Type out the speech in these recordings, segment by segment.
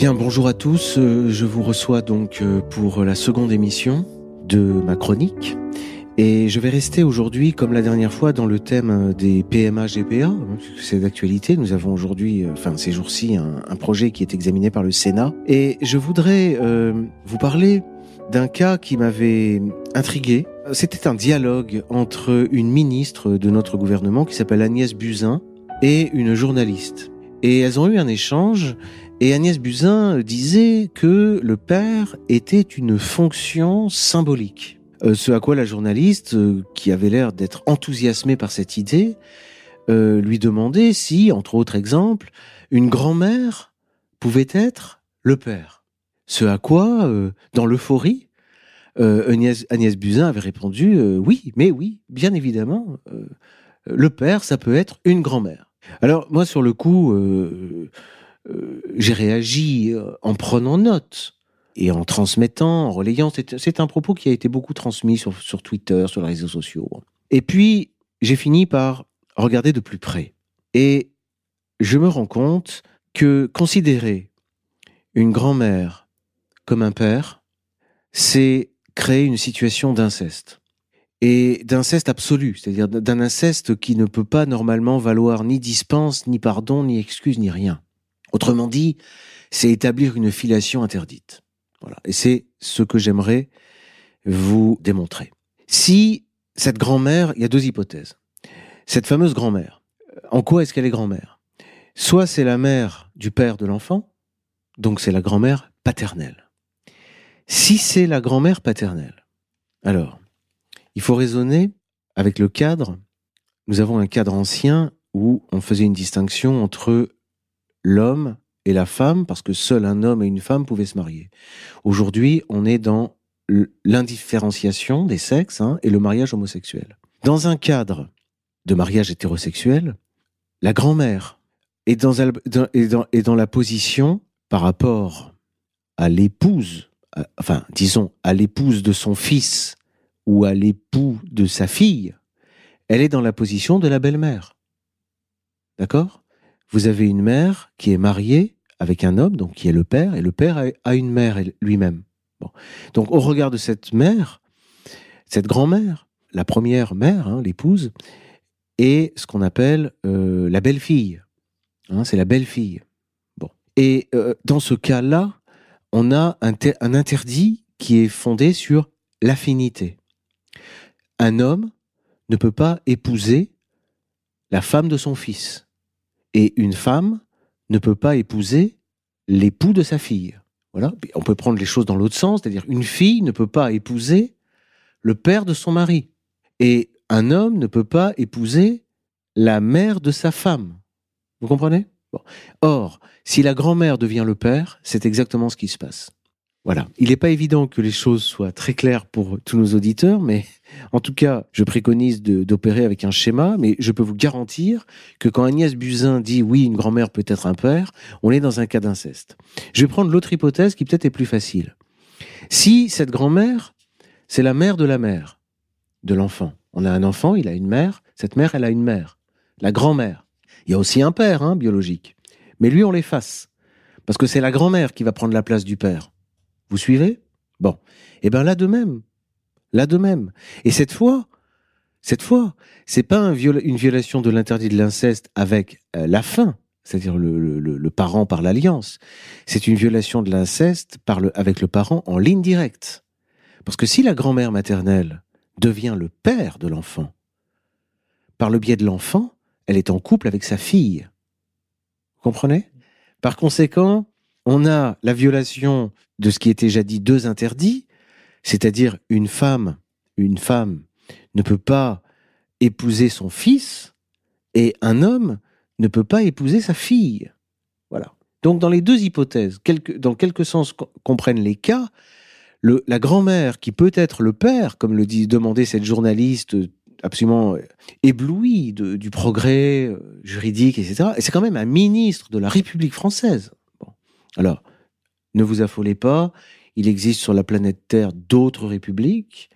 Bien, bonjour à tous. Euh, Je vous reçois donc euh, pour la seconde émission de ma chronique. Et je vais rester aujourd'hui, comme la dernière fois, dans le thème euh, des PMA GPA. hein, C'est d'actualité. Nous avons aujourd'hui, enfin ces jours-ci, un, un projet qui est examiné par le Sénat. Et je voudrais euh, vous parler d'un cas qui m'avait intrigué. C'était un dialogue entre une ministre de notre gouvernement qui s'appelle Agnès Buzyn et une journaliste. Et elles ont eu un échange et Agnès Buzyn disait que le père était une fonction symbolique. Euh, ce à quoi la journaliste, euh, qui avait l'air d'être enthousiasmée par cette idée, euh, lui demandait si, entre autres exemples, une grand-mère pouvait être le père. Ce à quoi, dans l'euphorie, Agnès, Agnès Buzyn avait répondu oui, mais oui, bien évidemment, le père, ça peut être une grand-mère. Alors moi, sur le coup, euh, j'ai réagi euh, en prenant note et en transmettant, en relayant. C'est un propos qui a été beaucoup transmis sur, sur Twitter, sur les réseaux sociaux. Et puis, j'ai fini par regarder de plus près. Et je me rends compte que considérer une grand-mère comme un père, c'est créer une situation d'inceste. Et d'inceste absolu, c'est-à-dire d'un inceste qui ne peut pas normalement valoir ni dispense, ni pardon, ni excuse, ni rien. Autrement dit, c'est établir une filiation interdite. Voilà. Et c'est ce que j'aimerais vous démontrer. Si cette grand-mère, il y a deux hypothèses. Cette fameuse grand-mère, en quoi est-ce qu'elle est grand-mère? Soit c'est la mère du père de l'enfant, donc c'est la grand-mère paternelle. Si c'est la grand-mère paternelle, alors, il faut raisonner avec le cadre. Nous avons un cadre ancien où on faisait une distinction entre l'homme et la femme, parce que seul un homme et une femme pouvaient se marier. Aujourd'hui, on est dans l'indifférenciation des sexes hein, et le mariage homosexuel. Dans un cadre de mariage hétérosexuel, la grand-mère est dans, la position par rapport à l'épouse, enfin, disons, à l'épouse de son fils ou à l'époux de sa fille, elle est dans la position de la belle-mère. D'accord? Vous avez une mère qui est mariée avec un homme, donc qui est le père, et le père a une mère lui-même. Donc, au regard de cette mère, cette grand-mère, la première mère, hein, l'épouse, est ce qu'on appelle euh, la belle-fille. Hein, c'est la belle-fille. Et euh, dans ce cas-là, on a un interdit qui est fondé sur l'affinité. Un homme ne peut pas épouser la femme de son fils. Et une femme ne peut pas épouser l'époux de sa fille. Voilà. On peut prendre les choses dans l'autre sens, c'est-à-dire une fille ne peut pas épouser le père de son mari. Et un homme ne peut pas épouser la mère de sa femme. Vous comprenez? Or, si la grand-mère devient le père, c'est exactement ce qui se passe. Voilà. Il n'est pas évident que les choses soient très claires pour tous nos auditeurs, mais en tout cas, je préconise d'opérer avec un schéma, mais je peux vous garantir que quand Agnès Buzyn dit oui, une grand-mère peut être un père, on est dans un cas d'inceste. Je vais prendre l'autre hypothèse qui peut-être est plus facile. Si cette grand-mère, c'est la mère de la mère de l'enfant. On a un enfant, il a une mère, cette mère, elle a une mère, la grand-mère. Il y a aussi un père, hein, biologique. Mais lui, on l'efface. Parce que c'est la grand-mère qui va prendre la place du père. Vous suivez? Bon. Eh bien là de même. Là de même. Et cette fois, cette fois, c'est pas une violation de l'interdit de l'inceste avec euh, la fin, c'est-à-dire le, parent par l'alliance. C'est une violation de l'inceste avec le parent en ligne directe. Parce que si la grand-mère maternelle devient le père de l'enfant, par le biais de l'enfant, elle est en couple avec sa fille. Vous comprenez? Par conséquent, on a la violation de ce qui était jadis deux interdits, c'est-à-dire une femme, une femme ne peut pas épouser son fils et un homme ne peut pas épouser sa fille. Voilà. Donc dans les deux hypothèses, dans quelque sens qu'on prenne les cas, la grand-mère qui peut être le père, comme le dit demandait cette journaliste absolument éblouie de, du progrès euh, juridique, etc. Et c'est quand même un ministre de la République française. Alors, ne vous affolez pas, il existe sur la planète Terre d'autres républiques.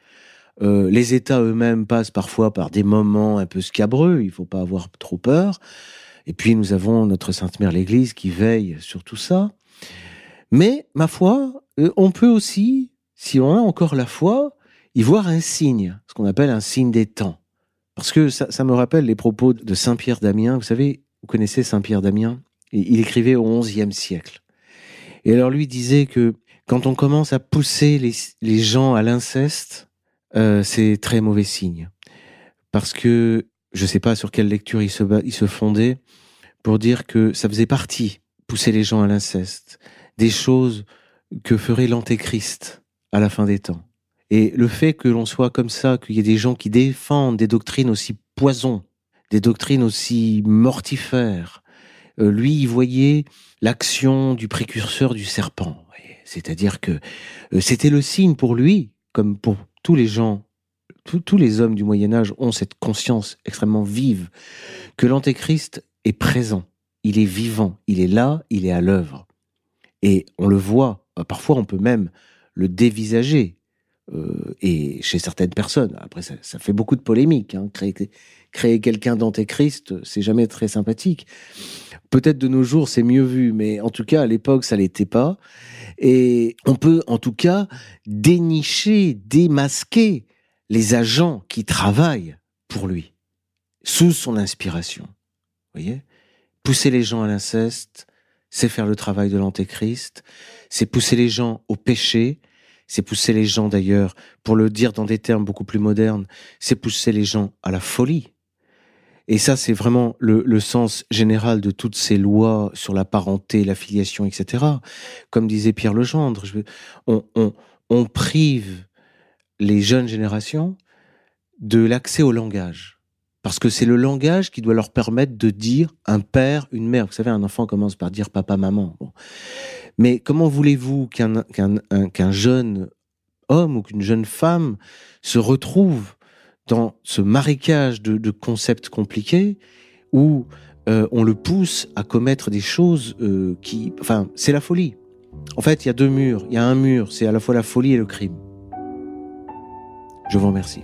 Euh, les États eux-mêmes passent parfois par des moments un peu scabreux, il ne faut pas avoir trop peur. Et puis nous avons notre Sainte Mère l'Église qui veille sur tout ça. Mais, ma foi, euh, on peut aussi, si on a encore la foi, y voir un signe, ce qu'on appelle un signe des temps. Parce que ça, ça me rappelle les propos de Saint Pierre d'Amiens. Vous savez, vous connaissez Saint Pierre d'Amiens? Il écrivait au XIe siècle. Et alors lui disait que quand on commence à pousser les, les gens à l'inceste, euh, c'est très mauvais signe. Parce que je ne sais pas sur quelle lecture il se, il se fondait pour dire que ça faisait partie, pousser les gens à l'inceste, des choses que ferait l'antéchrist à la fin des temps. Et le fait que l'on soit comme ça, qu'il y ait des gens qui défendent des doctrines aussi poison, des doctrines aussi mortifères, lui, il voyait l'action du précurseur du serpent. C'est-à-dire que euh, c'était le signe pour lui, comme pour tous les gens, tous les hommes du Moyen Âge ont cette conscience extrêmement vive que l'antéchrist est présent, il est vivant, il est là, il est à l'œuvre. Et on le voit, parfois on peut même le dévisager, euh, et chez certaines personnes. Après, ça, ça fait beaucoup de polémiques. Hein. Créer quelqu'un d'antéchrist, c'est jamais très sympathique. Peut-être de nos jours, c'est mieux vu, mais en tout cas, à l'époque, ça l'était pas. Et on peut, en tout cas, dénicher, démasquer les agents qui travaillent pour lui, sous son inspiration. Vous voyez? Pousser les gens à l'inceste, c'est faire le travail de l'antéchrist, c'est pousser les gens au péché, c'est pousser les gens d'ailleurs, pour le dire dans des termes beaucoup plus modernes, c'est pousser les gens à la folie. Et ça, c'est vraiment le, sens général de toutes ces lois sur la parenté, la filiation, etc. Comme disait Pierre Legendre, on, on prive les jeunes générations de l'accès au langage. Parce que c'est le langage qui doit leur permettre de dire un père, une mère. Vous savez, un enfant commence par dire papa, maman. Mais comment voulez-vous qu'un jeune homme ou qu'une jeune femme se retrouve dans ce marécage de, concepts compliqués où euh, on le pousse à commettre des choses euh, qui... Enfin, c'est la folie. En fait, il y a deux murs. Il y a un mur, c'est à la fois la folie et le crime. Je vous remercie.